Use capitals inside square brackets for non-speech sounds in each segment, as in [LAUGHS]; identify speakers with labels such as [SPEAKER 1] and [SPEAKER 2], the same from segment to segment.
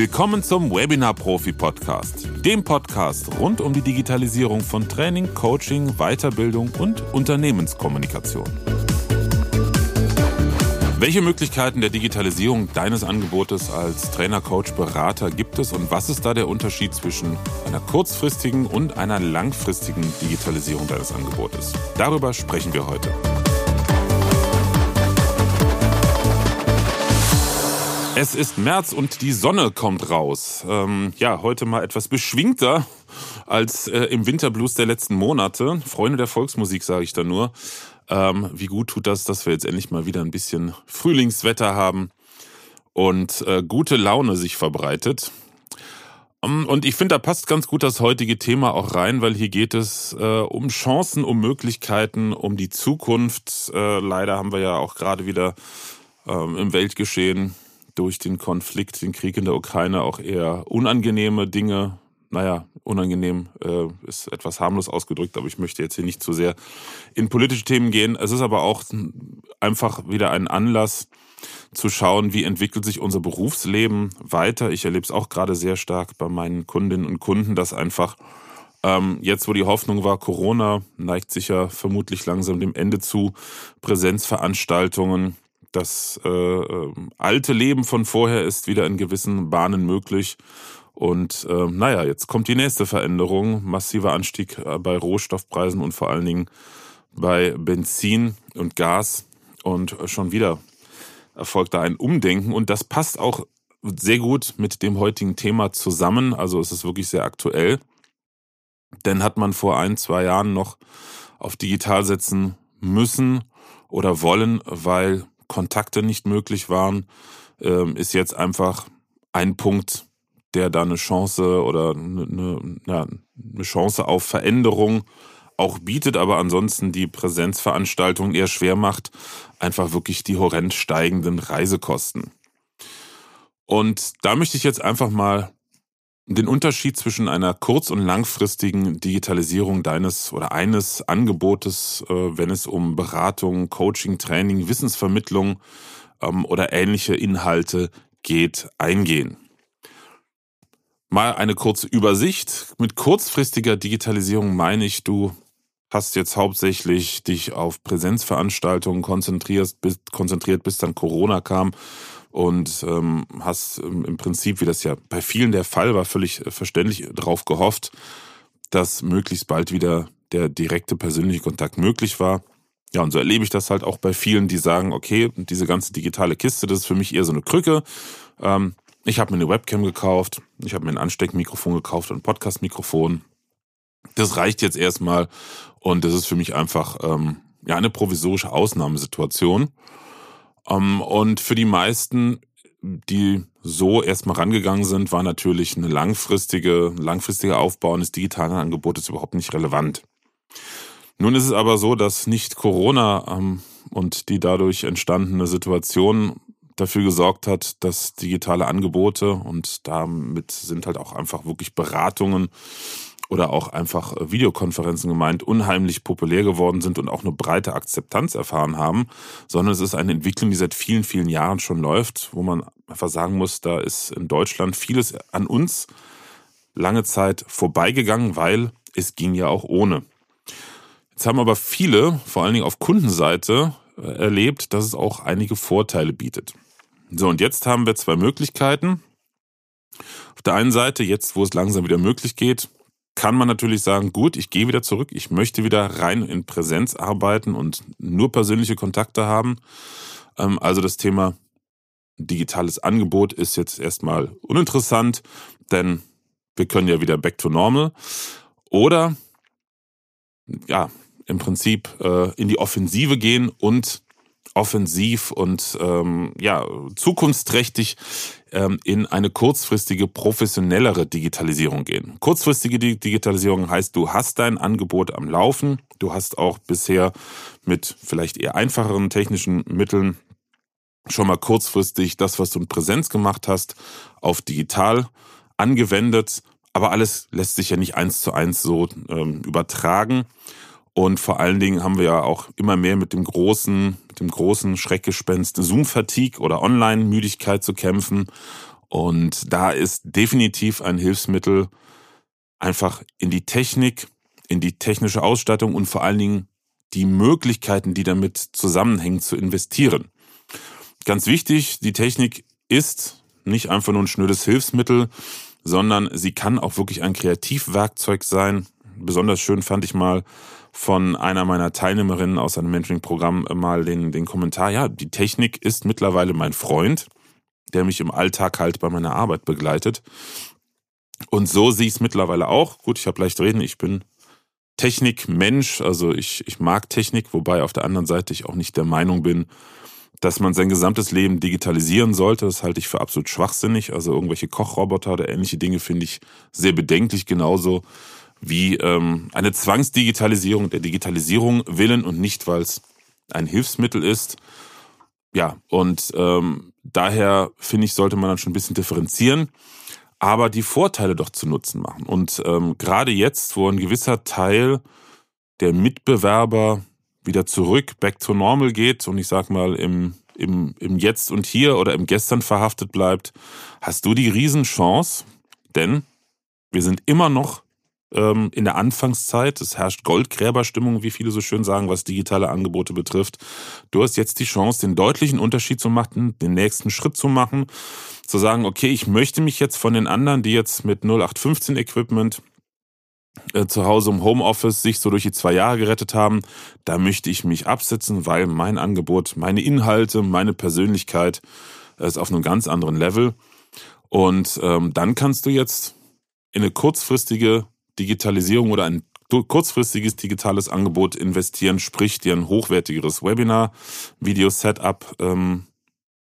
[SPEAKER 1] Willkommen zum Webinar Profi Podcast, dem Podcast rund um die Digitalisierung von Training, Coaching, Weiterbildung und Unternehmenskommunikation. Welche Möglichkeiten der Digitalisierung deines Angebotes als Trainer, Coach, Berater gibt es und was ist da der Unterschied zwischen einer kurzfristigen und einer langfristigen Digitalisierung deines Angebotes? Darüber sprechen wir heute. Es ist März und die Sonne kommt raus. Ähm, ja, heute mal etwas beschwingter als äh, im Winterblues der letzten Monate. Freunde der Volksmusik, sage ich da nur. Ähm, wie gut tut das, dass wir jetzt endlich mal wieder ein bisschen Frühlingswetter haben und äh, gute Laune sich verbreitet. Um, ähm, und ich finde, da passt ganz gut das heutige Thema auch rein, weil hier geht es äh, um Chancen, um Möglichkeiten, um die Zukunft. Äh, leider haben wir ja auch gerade wieder ähm, im Weltgeschehen durch den Konflikt, den Krieg in der Ukraine auch eher unangenehme Dinge. Naja, unangenehm äh, ist etwas harmlos ausgedrückt, aber ich möchte jetzt hier nicht zu sehr in politische Themen gehen. Es ist aber auch einfach wieder ein Anlass zu schauen, wie entwickelt sich unser Berufsleben weiter. Ich erlebe es auch gerade sehr stark bei meinen Kundinnen und Kunden, dass einfach ähm, jetzt, wo die Hoffnung war, Corona neigt sich ja vermutlich langsam dem Ende zu, Präsenzveranstaltungen, das äh, äh, alte Leben von vorher ist wieder in gewissen Bahnen möglich. Und äh, naja, jetzt kommt die nächste Veränderung. Massiver Anstieg äh, bei Rohstoffpreisen und vor allen Dingen bei Benzin und Gas. Und schon wieder erfolgt da ein Umdenken. Und das passt auch sehr gut mit dem heutigen Thema zusammen. Also es ist wirklich sehr aktuell. Denn hat man vor ein, zwei Jahren noch auf digital setzen müssen oder wollen, weil Kontakte nicht möglich waren, ähm, ist jetzt einfach ein Punkt, der da eine Chance oder eine, eine, ja, eine Chance auf Veränderung auch bietet, aber ansonsten die Präsenzveranstaltung eher schwer macht, einfach wirklich die horrend steigenden Reisekosten. Und da möchte ich jetzt einfach mal den Unterschied zwischen einer kurz- und langfristigen Digitalisierung deines oder eines Angebotes, äh, wenn es um Beratung, Coaching, Training, Wissensvermittlung ähm, oder ähnliche Inhalte geht, eingehen. Mal eine kurze Übersicht. Mit kurzfristiger Digitalisierung meine ich, du hast jetzt hauptsächlich dich auf Präsenzveranstaltungen konzentriert, bis, konzentriert, bis dann Corona kam und ähm, hast im Prinzip, wie das ja bei vielen der Fall war, völlig äh, verständlich darauf gehofft, dass möglichst bald wieder der direkte persönliche Kontakt möglich war. Ja, und so erlebe ich das halt auch bei vielen, die sagen, okay, diese ganze digitale Kiste, das ist für mich eher so eine Krücke. Ähm, ich habe mir eine Webcam gekauft, ich habe mir ein Ansteckmikrofon gekauft und ein Podcastmikrofon. Das reicht jetzt erstmal und das ist für mich einfach ähm, ja eine provisorische Ausnahmesituation. Ähm, und für die meisten, die so erstmal rangegangen sind, war natürlich eine langfristige, langfristige Aufbau eines digitalen Angebotes überhaupt nicht relevant. Nun ist es aber so, dass nicht Corona ähm, und die dadurch entstandene Situation dafür gesorgt hat, dass digitale Angebote und damit sind halt auch einfach wirklich Beratungen oder auch einfach äh, Videokonferenzen gemeint, unheimlich populär geworden sind und auch eine breite Akzeptanz erfahren haben, sondern es ist eine Entwicklung, die seit vielen, vielen Jahren schon läuft, wo man einfach sagen muss, da ist in Deutschland vieles an uns lange Zeit vorbeigegangen, weil es ging ja auch ohne. Jetzt haben aber viele, vor allen Dingen auf Kundenseite, äh, erlebt, dass es auch einige Vorteile bietet. So, und jetzt haben wir zwei Möglichkeiten. Auf der einen Seite, jetzt wo es langsam wieder möglich geht, kann man natürlich sagen, gut, ich gehe wieder zurück, ich möchte wieder rein in Präsenz arbeiten und nur persönliche Kontakte haben. Ähm, also das Thema digitales Angebot ist jetzt erstmal uninteressant, denn wir können ja wieder back to normal. Oder ja, im Prinzip äh, in die Offensive gehen und offensiv und ähm, ja zukunftsträchtig ähm, in eine kurzfristige, professionellere Digitalisierung gehen. Kurzfristige Digitalisierung heißt, du hast dein Angebot am Laufen, du hast auch bisher mit vielleicht eher einfacheren technischen Mitteln schon mal kurzfristig das, was du in Präsenz gemacht hast, auf digital angewendet. Aber alles lässt sich ja nicht eins zu eins so ähm, übertragen. Und vor allen Dingen haben wir ja auch immer mehr mit dem großen, mit dem großen Schreckgespenst Zoom-Fatigue oder Online-Müdigkeit zu kämpfen. Und da ist definitiv ein Hilfsmittel einfach in die Technik, in die technische Ausstattung und vor allen Dingen die Möglichkeiten, die damit zusammenhängen, zu investieren. Ganz wichtig, die Technik ist nicht einfach nur ein schnödes Hilfsmittel, sondern sie kann auch wirklich ein Kreativwerkzeug sein. Besonders schön fand ich mal von einer meiner Teilnehmerinnen aus einem Mentoring-Programm mal den, den Kommentar, ja, die Technik ist mittlerweile mein Freund, der mich im Alltag halt bei meiner Arbeit begleitet. Und so sehe ich es mittlerweile auch. Gut, ich habe leicht reden, ich bin Technikmensch, also ich, ich mag Technik, wobei auf der anderen Seite ich auch nicht der Meinung bin, dass man sein gesamtes Leben digitalisieren sollte. Das halte ich für absolut schwachsinnig. Also irgendwelche Kochroboter oder ähnliche Dinge finde ich sehr bedenklich, genauso wie ähm, eine Zwangsdigitalisierung der Digitalisierung willen und nicht, weil es ein Hilfsmittel ist. Ja, und ähm, daher finde ich, sollte man dann schon ein bisschen differenzieren aber die Vorteile doch zu Nutzen machen. Und ähm, gerade jetzt, wo ein gewisser Teil der Mitbewerber wieder zurück, back to normal geht und ich sag mal im, im, im Jetzt und Hier oder im Gestern verhaftet bleibt, hast du die Riesenchance, denn wir sind immer noch ähm, in der Anfangszeit. Es herrscht Goldgräberstimmung, wie viele so schön sagen, was digitale Angebote betrifft. Du hast jetzt die Chance, den deutlichen Unterschied zu machen, den nächsten Schritt zu machen, zu sagen, okay, ich möchte mich jetzt von den anderen, die jetzt mit 0815 Equipment äh, zu Hause im Homeoffice sich so durch die zwei Jahre gerettet haben, da möchte ich mich absetzen, weil mein Angebot, meine Inhalte, meine Persönlichkeit ist auf einem ganz anderen Level. Und ähm, dann kannst du jetzt in eine kurzfristige Digitalisierung oder ein kurzfristiges digitales Angebot investieren, sprich dir ein hochwertigeres Webinar, Video-Setup ähm,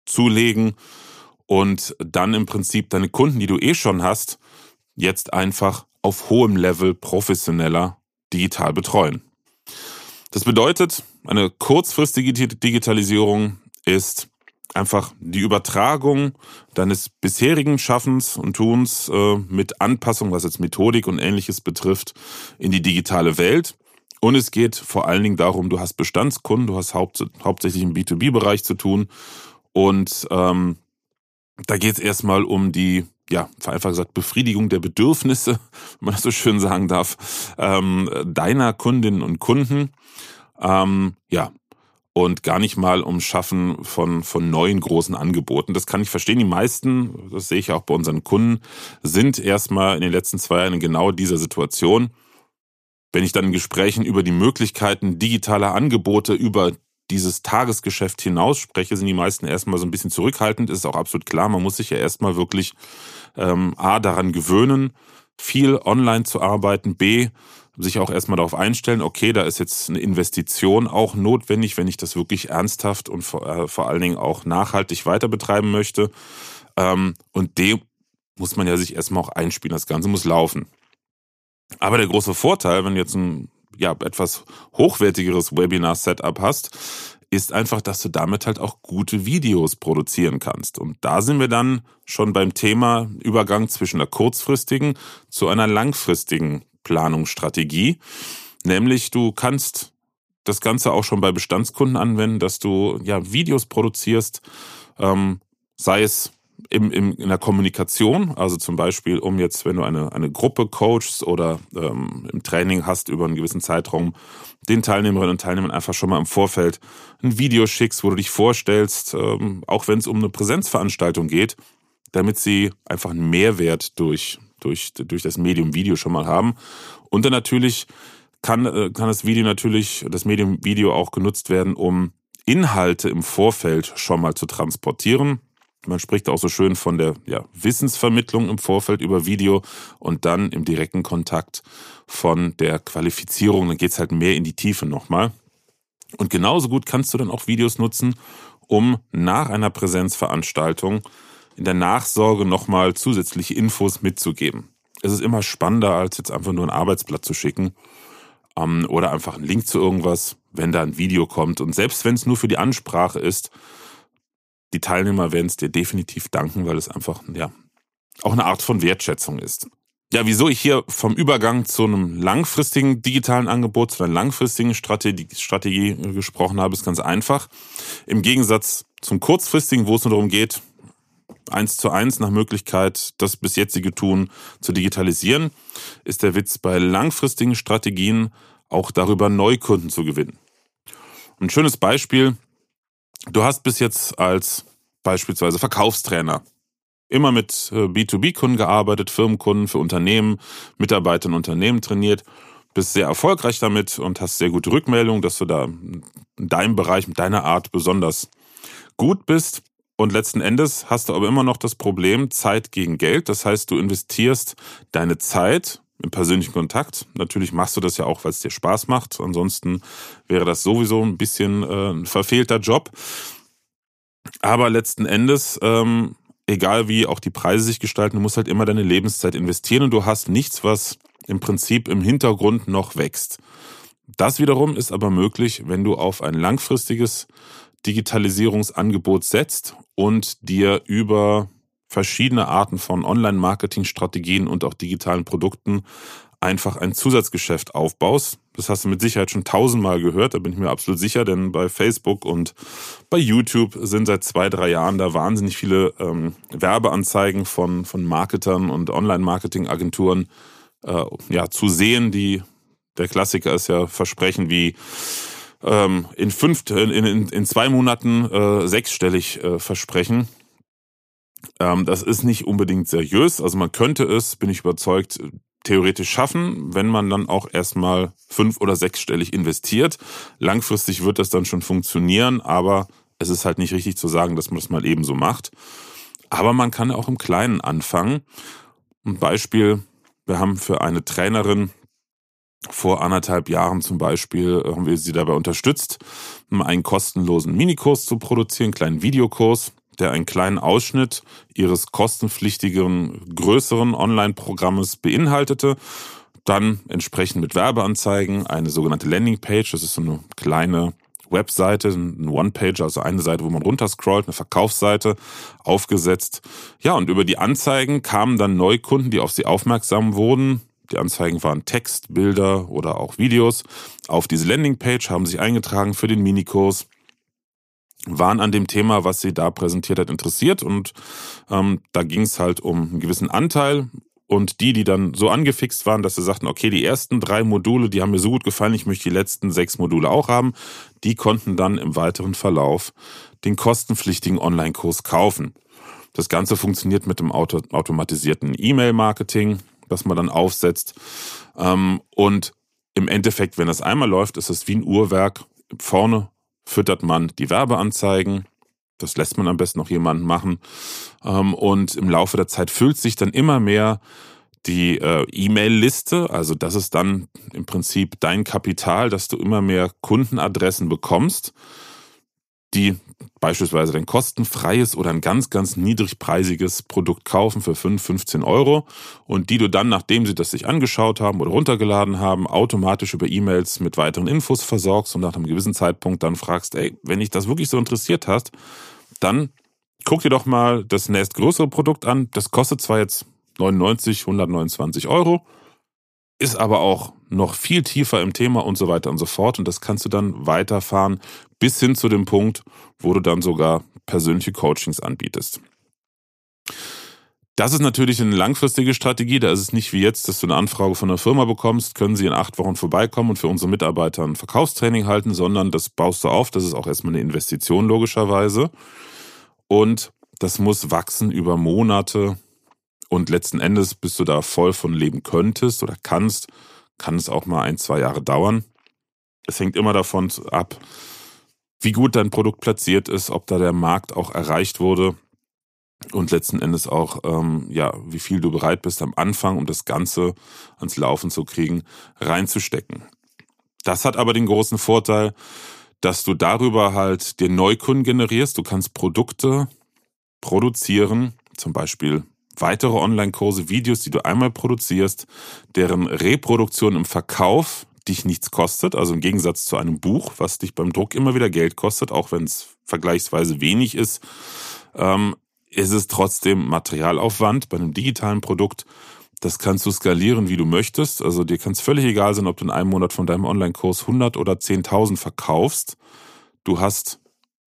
[SPEAKER 1] zulegen und dann im Prinzip deine Kunden, die du eh schon hast, jetzt einfach auf hohem Level professioneller digital betreuen. Das bedeutet, eine kurzfristige Digitalisierung ist einfach die Übertragung deines bisherigen Schaffens und Tuns äh, mit Anpassung, was jetzt Methodik und ähnliches betrifft, in die digitale Welt. Und es geht vor allen Dingen darum, du hast Bestandskunden, du hast haupt, hauptsächlich im B2B-Bereich zu tun. Und ähm, da geht es erstmal um die, ja, vereinfacht gesagt, Befriedigung der Bedürfnisse, [LAUGHS] wenn man das so schön sagen darf, ähm, deiner Kundinnen und Kunden. Ähm, ja, und gar nicht mal ums Schaffen von, von neuen großen Angeboten. Das kann ich verstehen. Die meisten, das sehe ich auch bei unseren Kunden, sind erstmal in den letzten zwei Jahren in genau dieser Situation. Wenn ich dann in Gesprächen über die Möglichkeiten digitaler Angebote über dieses Tagesgeschäft hinaus spreche, sind die meisten erstmal so ein bisschen zurückhaltend. Ist auch absolut klar. Man muss sich ja erstmal wirklich ähm, A daran gewöhnen, viel online zu arbeiten, B sich auch erstmal darauf einstellen, okay, da ist jetzt eine Investition auch notwendig, wenn ich das wirklich ernsthaft und vor, äh, vor allen Dingen auch nachhaltig weiter betreiben möchte. Ähm, und dem muss man ja sich erstmal auch einspielen. Das Ganze muss laufen. Aber der große Vorteil, wenn du jetzt ein ja, etwas hochwertigeres Webinar-Setup hast, ist einfach, dass du damit halt auch gute Videos produzieren kannst. Und da sind wir dann schon beim Thema Übergang zwischen einer kurzfristigen zu einer langfristigen Planungsstrategie. Nämlich du kannst das Ganze auch schon bei Bestandskunden anwenden, dass du ja Videos produzierst, ähm, sei es im, im, in der Kommunikation, also zum Beispiel, um jetzt, wenn du eine, eine Gruppe coachst oder ähm, im Training hast über einen gewissen Zeitraum, den Teilnehmerinnen und Teilnehmern einfach schon mal im Vorfeld ein Video schickst, wo du dich vorstellst, ähm, auch wenn es um eine Präsenzveranstaltung geht, damit sie einfach einen Mehrwert durch durch, durch das Medium Video schon mal haben. Und dann natürlich kann, äh, kann das Video natürlich, das Medium Video auch genutzt werden, um Inhalte im Vorfeld schon mal zu transportieren. Man spricht auch so schön von der ja, Wissensvermittlung im Vorfeld über Video und dann im direkten Kontakt von der Qualifizierung. Dann geht's halt mehr in die Tiefe nochmal. Und genauso gut kannst du dann auch Videos nutzen, um nach einer Präsenzveranstaltung in der Nachsorge nochmal zusätzliche Infos mitzugeben. Es ist immer spannender, als jetzt einfach nur ein Arbeitsblatt zu schicken ähm, oder einfach einen Link zu irgendwas, wenn da ein Video kommt. Und selbst wenn es nur für die Ansprache ist, die Teilnehmer werden es dir definitiv danken, weil es einfach ja auch eine Art von Wertschätzung ist. Ja, wieso ich hier vom Übergang zu einem langfristigen digitalen Angebot, zu einer langfristigen Strategie, Strategie gesprochen habe, ist ganz einfach. Im Gegensatz zum kurzfristigen, wo es nur darum geht, eins zu eins nach Möglichkeit, das bis jetzige Tun zu digitalisieren, ist der Witz bei langfristigen Strategien auch darüber Neukunden zu gewinnen. Ein schönes Beispiel. Du hast bis jetzt als beispielsweise Verkaufstrainer immer mit B2B-Kunden äh, gearbeitet, Firmenkunden für Unternehmen, Mitarbeiter in Unternehmen trainiert, bist sehr erfolgreich damit und hast sehr gute Rückmeldungen, dass du da in deinem Bereich mit deiner Art besonders gut bist. Und letzten Endes hast du aber immer noch das Problem Zeit gegen Geld. Das heißt, du investierst deine Zeit im persönlichen Kontakt. Natürlich machst du das ja auch, weil es dir Spaß macht. Ansonsten wäre das sowieso ein bisschen äh, ein verfehlter Job. Aber letzten Endes, ähm, egal wie auch die Preise sich gestalten, du musst halt immer deine Lebenszeit investieren und du hast nichts, was im Prinzip im Hintergrund noch wächst. Das wiederum ist aber möglich, wenn du auf ein langfristiges Digitalisierungsangebot setzt und dir über verschiedene Arten von Online-Marketing-Strategien und auch digitalen Produkten einfach ein Zusatzgeschäft aufbaust. Das hast du mit Sicherheit schon tausendmal gehört, da bin ich mir absolut sicher, denn bei Facebook und bei YouTube sind seit zwei, drei Jahren da wahnsinnig viele ähm, Werbeanzeigen von, von Marketern und Online-Marketing-Agenturen äh, ja, zu sehen, die der Klassiker ist ja Versprechen wie ähm, in fünf, in, in, in zwei Monaten äh, sechsstellig äh, versprechen. Ähm, das ist nicht unbedingt seriös. Also man könnte es, bin ich überzeugt, theoretisch schaffen, wenn man dann auch erstmal fünf- oder sechsstellig investiert. Langfristig wird das dann schon funktionieren, aber es ist halt nicht richtig zu sagen, dass man das mal ebenso macht. Aber man kann auch im Kleinen anfangen. Ein Beispiel, wir haben für eine Trainerin vor anderthalb Jahren zum Beispiel haben wir sie dabei unterstützt, einen kostenlosen Minikurs zu produzieren, einen kleinen Videokurs der einen kleinen Ausschnitt ihres kostenpflichtigen größeren Online-Programmes beinhaltete. Dann entsprechend mit Werbeanzeigen eine sogenannte Landingpage, das ist so eine kleine Webseite, ein One-Page, also eine Seite, wo man runterscrollt, eine Verkaufsseite aufgesetzt. Ja, und über die Anzeigen kamen dann Neukunden, die auf sie aufmerksam wurden. Die Anzeigen waren Text, Bilder oder auch Videos. Auf diese Landingpage haben sich eingetragen für den Minikurs waren an dem Thema, was sie da präsentiert hat, interessiert und ähm, da ging es halt um einen gewissen Anteil und die, die dann so angefixt waren, dass sie sagten, okay, die ersten drei Module, die haben mir so gut gefallen, ich möchte die letzten sechs Module auch haben, die konnten dann im weiteren Verlauf den kostenpflichtigen Online-Kurs kaufen. Das Ganze funktioniert mit dem Auto automatisierten E-Mail-Marketing, das man dann aufsetzt. Ähm, und im Endeffekt, wenn das einmal läuft, ist es wie ein Uhrwerk. Vorne füttert man die Werbeanzeigen. Das lässt man am besten noch jemanden machen. Ähm, und im Laufe der Zeit füllt sich dann immer mehr die äh, E-Mail-Liste. Also das ist dann im Prinzip dein Kapital, dass du immer mehr Kundenadressen bekommst, die beispielsweise dein kostenfreies oder ein ganz, ganz niedrigpreisiges Produkt kaufen für 5, 15 Euro und die du dann, nachdem sie das sich angeschaut haben oder runtergeladen haben, automatisch über E-Mails mit weiteren Infos versorgst und nach einem gewissen Zeitpunkt dann fragst, ey, wenn dich das wirklich so interessiert hast, dann guck dir doch mal das nächstgrößere Produkt an. Das kostet zwar jetzt 99, 129 Euro, ist aber auch noch viel tiefer im Thema und so weiter und so fort. Und das kannst du dann weiterfahren bis hin zu dem Punkt, wo du dann sogar persönliche Coachings anbietest. Das ist natürlich eine langfristige Strategie. Da ist es nicht wie jetzt, dass du eine Anfrage von einer Firma bekommst, können sie in acht Wochen vorbeikommen und für unsere Mitarbeiter ein Verkaufstraining halten, sondern das baust du auf. Das ist auch erstmal eine Investition logischerweise. Und das muss wachsen über Monate. Und letzten Endes, bis du da voll von leben könntest oder kannst, kann es auch mal ein, zwei Jahre dauern. Es hängt immer davon ab, wie gut dein Produkt platziert ist, ob da der Markt auch erreicht wurde und letzten Endes auch, ähm, ja, wie viel du bereit bist am Anfang, um das Ganze ans Laufen zu kriegen, reinzustecken. Das hat aber den großen Vorteil, dass du darüber halt den Neukunden generierst. Du kannst Produkte produzieren, zum Beispiel weitere Online-Kurse, Videos, die du einmal produzierst, deren Reproduktion im Verkauf dich nichts kostet, also im Gegensatz zu einem Buch, was dich beim Druck immer wieder Geld kostet, auch wenn es vergleichsweise wenig ist, ähm, ist es trotzdem Materialaufwand bei einem digitalen Produkt. Das kannst du skalieren, wie du möchtest. Also dir kann es völlig egal sein, ob du in einem Monat von deinem Online-Kurs 100 oder 10.000 verkaufst. Du hast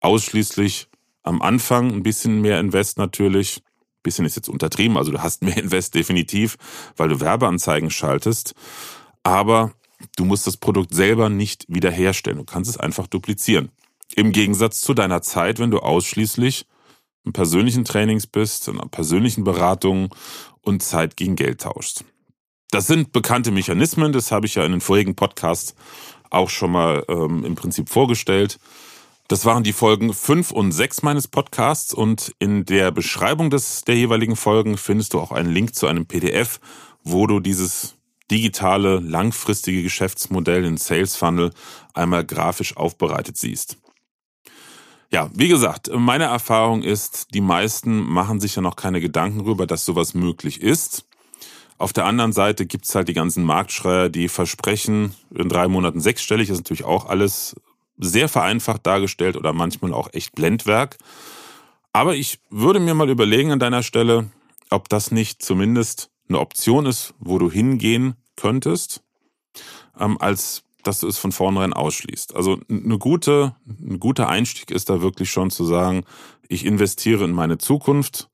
[SPEAKER 1] ausschließlich am Anfang ein bisschen mehr Invest natürlich, Bisschen ist jetzt untertrieben, also du hast [LAUGHS] mehr Invest definitiv, weil du Werbeanzeigen schaltest. Aber du musst das Produkt selber nicht wiederherstellen. Du kannst es einfach duplizieren. Im Gegensatz zu deiner Zeit, wenn du ausschließlich in persönlichen Trainings bist, in persönlichen Beratungen und Zeit gegen Geld tauschst. Das sind bekannte Mechanismen, das habe ich ja in den vorigen Podcasts auch schon mal ähm, im Prinzip vorgestellt. Das waren die Folgen 5 und 6 meines Podcasts und in der Beschreibung des, der jeweiligen Folgen findest du auch einen Link zu einem PDF, wo du dieses digitale, langfristige Geschäftsmodell in Sales Funnel einmal grafisch aufbereitet siehst. Ja, wie gesagt, meine Erfahrung ist, die meisten machen sich ja noch keine Gedanken darüber, dass sowas möglich ist. Auf der anderen Seite gibt's halt die ganzen Marktschreier, die versprechen, in drei Monaten sechsstellig, ist natürlich auch alles sehr vereinfacht dargestellt oder manchmal auch echt Blendwerk. Aber ich würde mir mal überlegen an deiner Stelle, ob das nicht zumindest eine Option ist, wo du hingehen könntest, ähm, als dass du es von vornherein ausschließt. Also eine gute, ein guter Einstieg ist da wirklich schon zu sagen, ich investiere in meine Zukunft,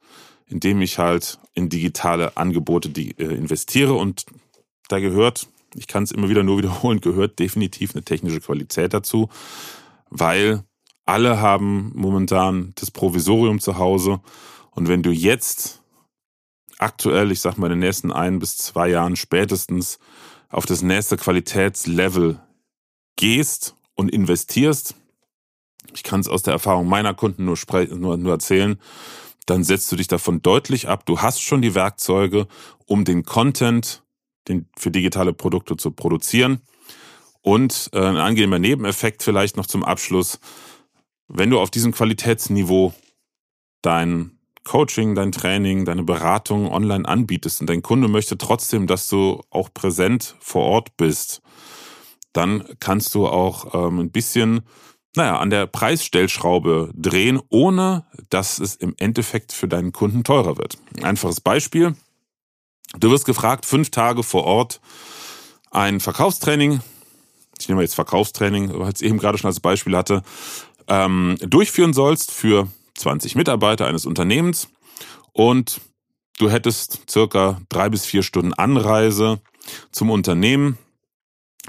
[SPEAKER 1] indem ich halt in digitale Angebote äh, investiere und da gehört ich kann es immer wieder nur wiederholen, gehört definitiv eine technische Qualität dazu, weil alle haben momentan das Provisorium zu Hause. Und wenn du jetzt aktuell, ich sag mal, in den nächsten ein bis zwei Jahren spätestens auf das nächste Qualitätslevel gehst und investierst, ich kann es aus der Erfahrung meiner Kunden nur, nur, nur erzählen, dann setzt du dich davon deutlich ab. Du hast schon die Werkzeuge, um den Content den, für digitale Produkte zu produzieren. Und äh, ein angenehmer Nebeneffekt vielleicht noch zum Abschluss. Wenn du auf diesem Qualitätsniveau dein Coaching, dein Training, deine Beratung online anbietest und dein Kunde möchte trotzdem, dass du auch präsent vor Ort bist, dann kannst du auch ähm, ein bisschen, naja, an der Preisstellschraube drehen, ohne dass es im Endeffekt für deinen Kunden teurer wird. Einfaches Beispiel. Du wirst gefragt, fünf Tage vor Ort ein Verkaufstraining, ich nehme jetzt Verkaufstraining, weil ich es eben gerade schon als Beispiel hatte, ähm, durchführen sollst für 20 Mitarbeiter eines Unternehmens und du hättest circa drei bis vier Stunden Anreise zum Unternehmen,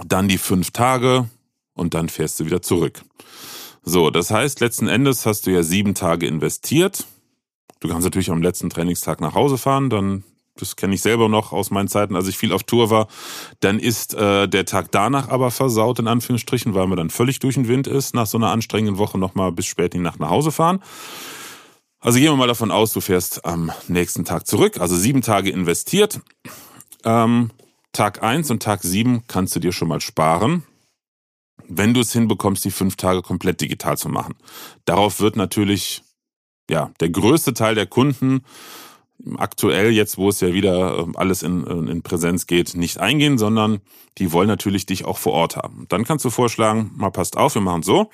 [SPEAKER 1] dann die fünf Tage und dann fährst du wieder zurück. So, das heißt, letzten Endes hast du ja sieben Tage investiert. Du kannst natürlich am letzten Trainingstag nach Hause fahren, dann das kenne ich selber noch aus meinen Zeiten, als ich viel auf Tour war, dann ist äh, der Tag danach aber versaut, in Anführungsstrichen, weil man dann völlig durch den Wind ist, nach so einer anstrengenden Woche nochmal bis spät in die Nacht nach Hause fahren. Also gehen wir mal davon aus, du fährst am nächsten Tag zurück, also sieben Tage investiert. Ähm, Tag eins und Tag sieben kannst du dir schon mal sparen, wenn du es hinbekommst, die fünf Tage komplett digital zu machen. Darauf wird natürlich ja der größte Teil der Kunden aktuell jetzt, wo es ja wieder ähm, alles in, in Präsenz geht, nicht eingehen, sondern die wollen natürlich dich auch vor Ort haben. Dann kannst du vorschlagen, mal passt auf, wir machen so.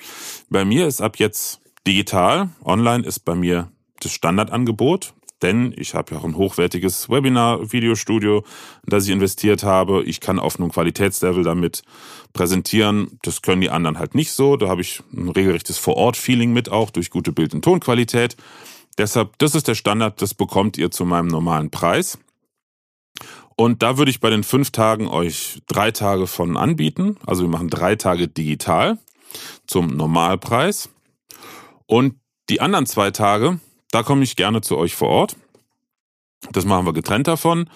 [SPEAKER 1] Bei mir ist ab jetzt digital, online ist bei mir das Standardangebot, denn ich habe ja auch ein hochwertiges Webinar-Videostudio, das ich investiert habe. Ich kann auf einem Qualitätslevel damit präsentieren. Das können die anderen halt nicht so. Da habe ich ein regelrechtes Vor-Ort-Feeling mit auch durch gute Bild- und Tonqualität. Deshalb, das ist der Standard, das bekommt ihr zu meinem normalen Preis. Und da würde ich bei den fünf Tagen euch drei Tage von anbieten. Also wir machen drei Tage digital zum Normalpreis. Und die anderen zwei Tage, da komme ich gerne zu euch vor Ort. Das machen wir getrennt davon.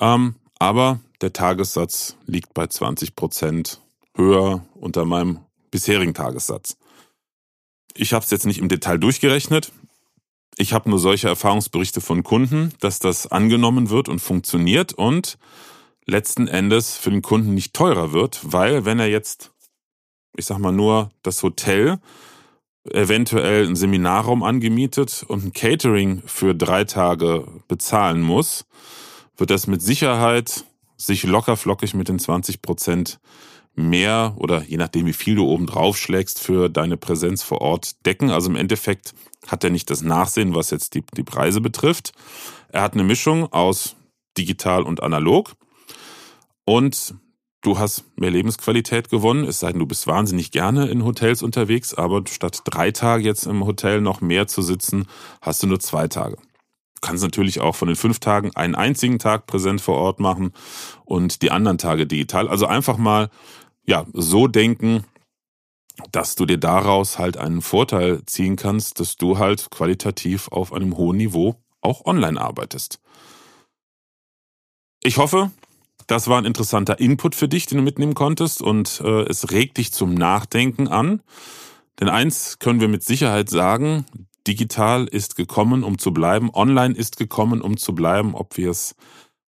[SPEAKER 1] Ähm, aber der Tagessatz liegt bei 20 Prozent höher unter meinem bisherigen Tagessatz. Ich habe es jetzt nicht im Detail durchgerechnet. Ich habe nur solche Erfahrungsberichte von Kunden, dass das angenommen wird und funktioniert und letzten Endes für den Kunden nicht teurer wird, weil wenn er jetzt, ich sag mal nur das Hotel, eventuell einen Seminarraum angemietet und ein Catering für drei Tage bezahlen muss, wird das mit Sicherheit sich lockerflockig mit den 20 Prozent mehr oder je nachdem, wie viel du oben drauf schlägst, für deine Präsenz vor Ort decken. Also im Endeffekt hat er nicht das Nachsehen, was jetzt die, die Preise betrifft. Er hat eine Mischung aus digital und analog. Und du hast mehr Lebensqualität gewonnen, es sei denn, du bist wahnsinnig gerne in Hotels unterwegs, aber statt drei Tage jetzt im Hotel noch mehr zu sitzen, hast du nur zwei Tage. Du kannst natürlich auch von den fünf Tagen einen einzigen Tag präsent vor Ort machen und die anderen Tage digital. Also einfach mal ja so denken, dass du dir daraus halt einen Vorteil ziehen kannst, dass du halt qualitativ auf einem hohen Niveau auch online arbeitest. Ich hoffe, das war ein interessanter Input für dich, den du mitnehmen konntest und äh, es regt dich zum Nachdenken an. Denn eins können wir mit Sicherheit sagen, digital ist gekommen, um zu bleiben, online ist gekommen, um zu bleiben, ob wir es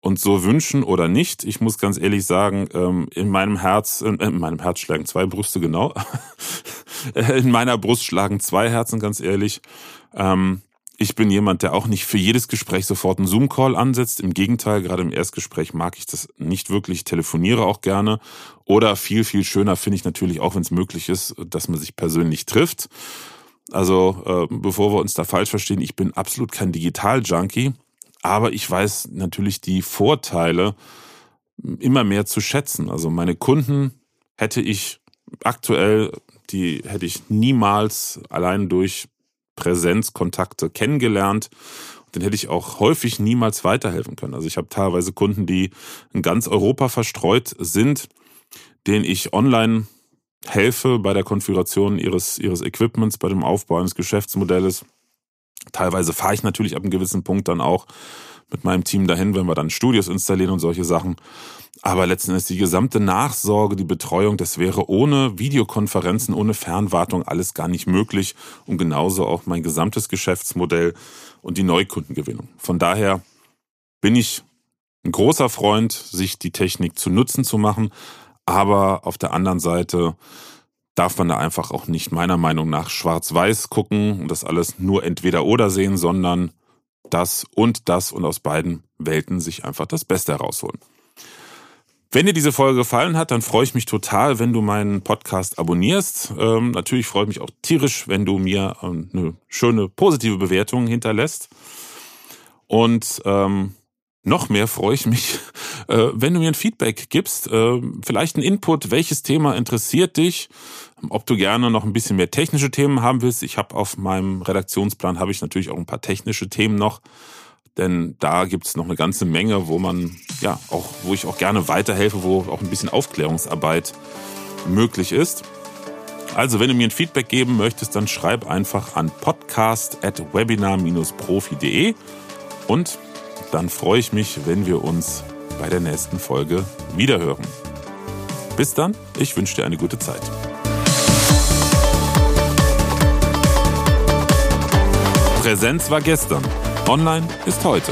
[SPEAKER 1] uns so wünschen oder nicht. Ich muss ganz ehrlich sagen, ähm, in meinem Herz, äh, in meinem Herz schlagen zwei Brüste genau. [LAUGHS] in meiner Brust schlagen zwei Herzen, ganz ehrlich. Ähm, ich bin jemand, der auch nicht für jedes Gespräch sofort einen Zoom-Call ansetzt. Im Gegenteil, gerade im Erstgespräch mag ich das nicht wirklich, telefoniere auch gerne. Oder viel, viel schöner finde ich natürlich auch, wenn es möglich ist, dass man sich persönlich trifft. Also, äh, bevor wir uns da falsch verstehen, ich bin absolut kein Digital-Junkie, aber ich weiß natürlich die Vorteile immer mehr zu schätzen. Also meine Kunden hätte ich aktuell, die hätte ich niemals allein durch Präsenzkontakte kennengelernt. Den hätte ich auch häufig niemals weiterhelfen können. Also ich habe teilweise Kunden, die in ganz Europa verstreut sind, denen ich online helfe bei der Konfiguration ihres, ihres Equipments, bei dem Aufbau eines Geschäftsmodells. Teilweise fahre ich natürlich ab einem gewissen Punkt dann auch mit meinem Team dahin, wenn wir dann Studios installieren und solche Sachen. Aber letzten Endes die gesamte Nachsorge, die Betreuung, das wäre ohne Videokonferenzen, ohne Fernwartung alles gar nicht möglich und genauso auch mein gesamtes Geschäftsmodell und die Neukundengewinnung. Von daher bin ich ein großer Freund, sich die Technik zu nutzen zu machen, aber auf der anderen Seite darf man da einfach auch nicht meiner Meinung nach schwarz-weiß gucken und das alles nur entweder oder sehen, sondern das und das und aus beiden Welten sich einfach das Beste herausholen. Wenn dir diese Folge gefallen hat, dann freue ich mich total, wenn du meinen Podcast abonnierst. Ähm, natürlich freue ich mich auch tierisch, wenn du mir ähm, eine schöne positive Bewertung hinterlässt. Und ähm, noch mehr freue ich mich, [LAUGHS] äh, wenn du mir ein Feedback gibst, äh, vielleicht ein Input, welches Thema interessiert dich, ob du gerne noch ein bisschen mehr technische Themen haben willst. Ich habe auf meinem Redaktionsplan habe ich natürlich auch ein paar technische Themen noch, denn da gibt es noch eine ganze Menge, wo man ja auch, wo ich auch gerne weiterhelfe, wo auch ein bisschen Aufklärungsarbeit möglich ist. Also, wenn du mir ein Feedback geben möchtest, dann schreib einfach an podcast@webinar-profi.de und dann freue ich mich, wenn wir uns bei der nächsten Folge wiederhören. Bis dann, ich wünsche dir eine gute Zeit. Präsenz war gestern, online ist heute.